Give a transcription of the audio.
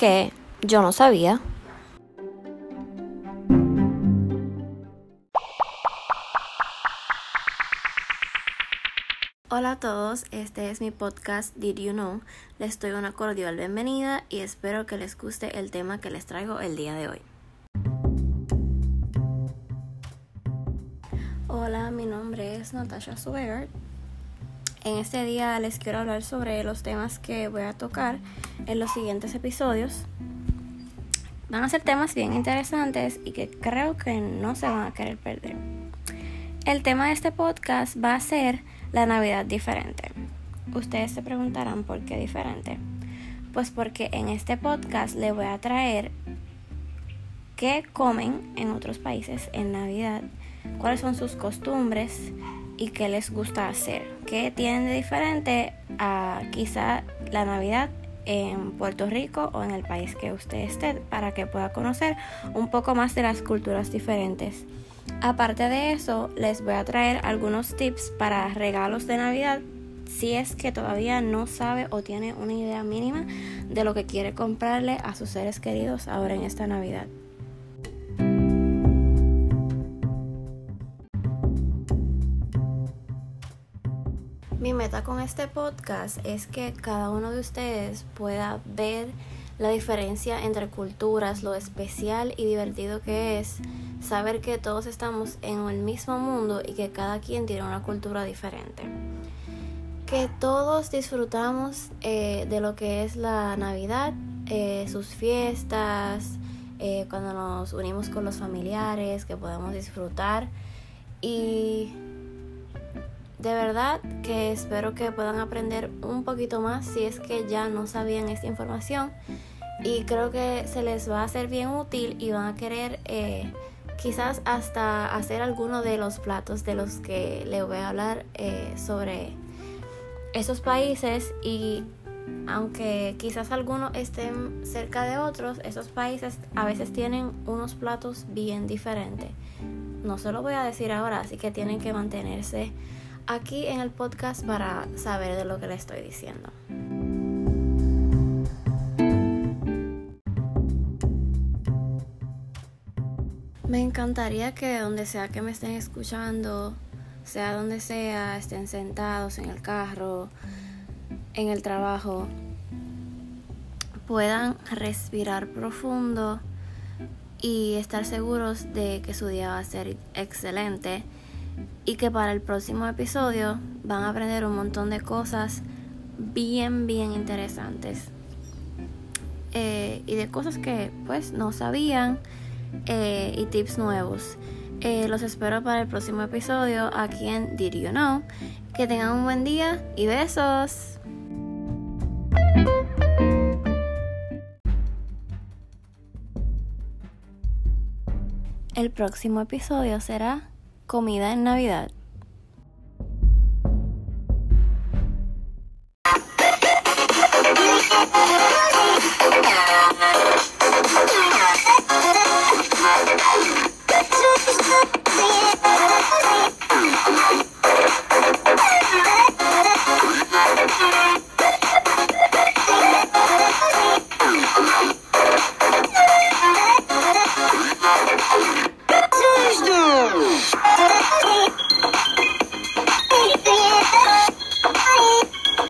que yo no sabía. Hola a todos, este es mi podcast Did You Know. Les doy una cordial bienvenida y espero que les guste el tema que les traigo el día de hoy. Hola, mi nombre es Natasha Suegard. En este día les quiero hablar sobre los temas que voy a tocar en los siguientes episodios. Van a ser temas bien interesantes y que creo que no se van a querer perder. El tema de este podcast va a ser la Navidad diferente. Ustedes se preguntarán por qué diferente. Pues porque en este podcast le voy a traer qué comen en otros países en Navidad, cuáles son sus costumbres y qué les gusta hacer, qué tienen de diferente a quizá la Navidad en Puerto Rico o en el país que usted esté para que pueda conocer un poco más de las culturas diferentes. Aparte de eso, les voy a traer algunos tips para regalos de Navidad si es que todavía no sabe o tiene una idea mínima de lo que quiere comprarle a sus seres queridos ahora en esta Navidad. Mi meta con este podcast es que cada uno de ustedes pueda ver la diferencia entre culturas, lo especial y divertido que es saber que todos estamos en el mismo mundo y que cada quien tiene una cultura diferente. Que todos disfrutamos eh, de lo que es la Navidad, eh, sus fiestas, eh, cuando nos unimos con los familiares, que podemos disfrutar. Y de verdad que espero que puedan aprender un poquito más si es que ya no sabían esta información. Y creo que se les va a hacer bien útil y van a querer quizás hasta hacer alguno de los platos de los que le voy a hablar eh, sobre esos países y aunque quizás algunos estén cerca de otros, esos países a veces tienen unos platos bien diferentes. No se lo voy a decir ahora, así que tienen que mantenerse aquí en el podcast para saber de lo que le estoy diciendo. Me encantaría que donde sea que me estén escuchando, sea donde sea, estén sentados en el carro, en el trabajo, puedan respirar profundo y estar seguros de que su día va a ser excelente y que para el próximo episodio van a aprender un montón de cosas bien, bien interesantes eh, y de cosas que pues no sabían eh, y tips nuevos. Eh, los espero para el próximo episodio aquí en Did You Know. Que tengan un buen día y besos. El próximo episodio será comida en Navidad.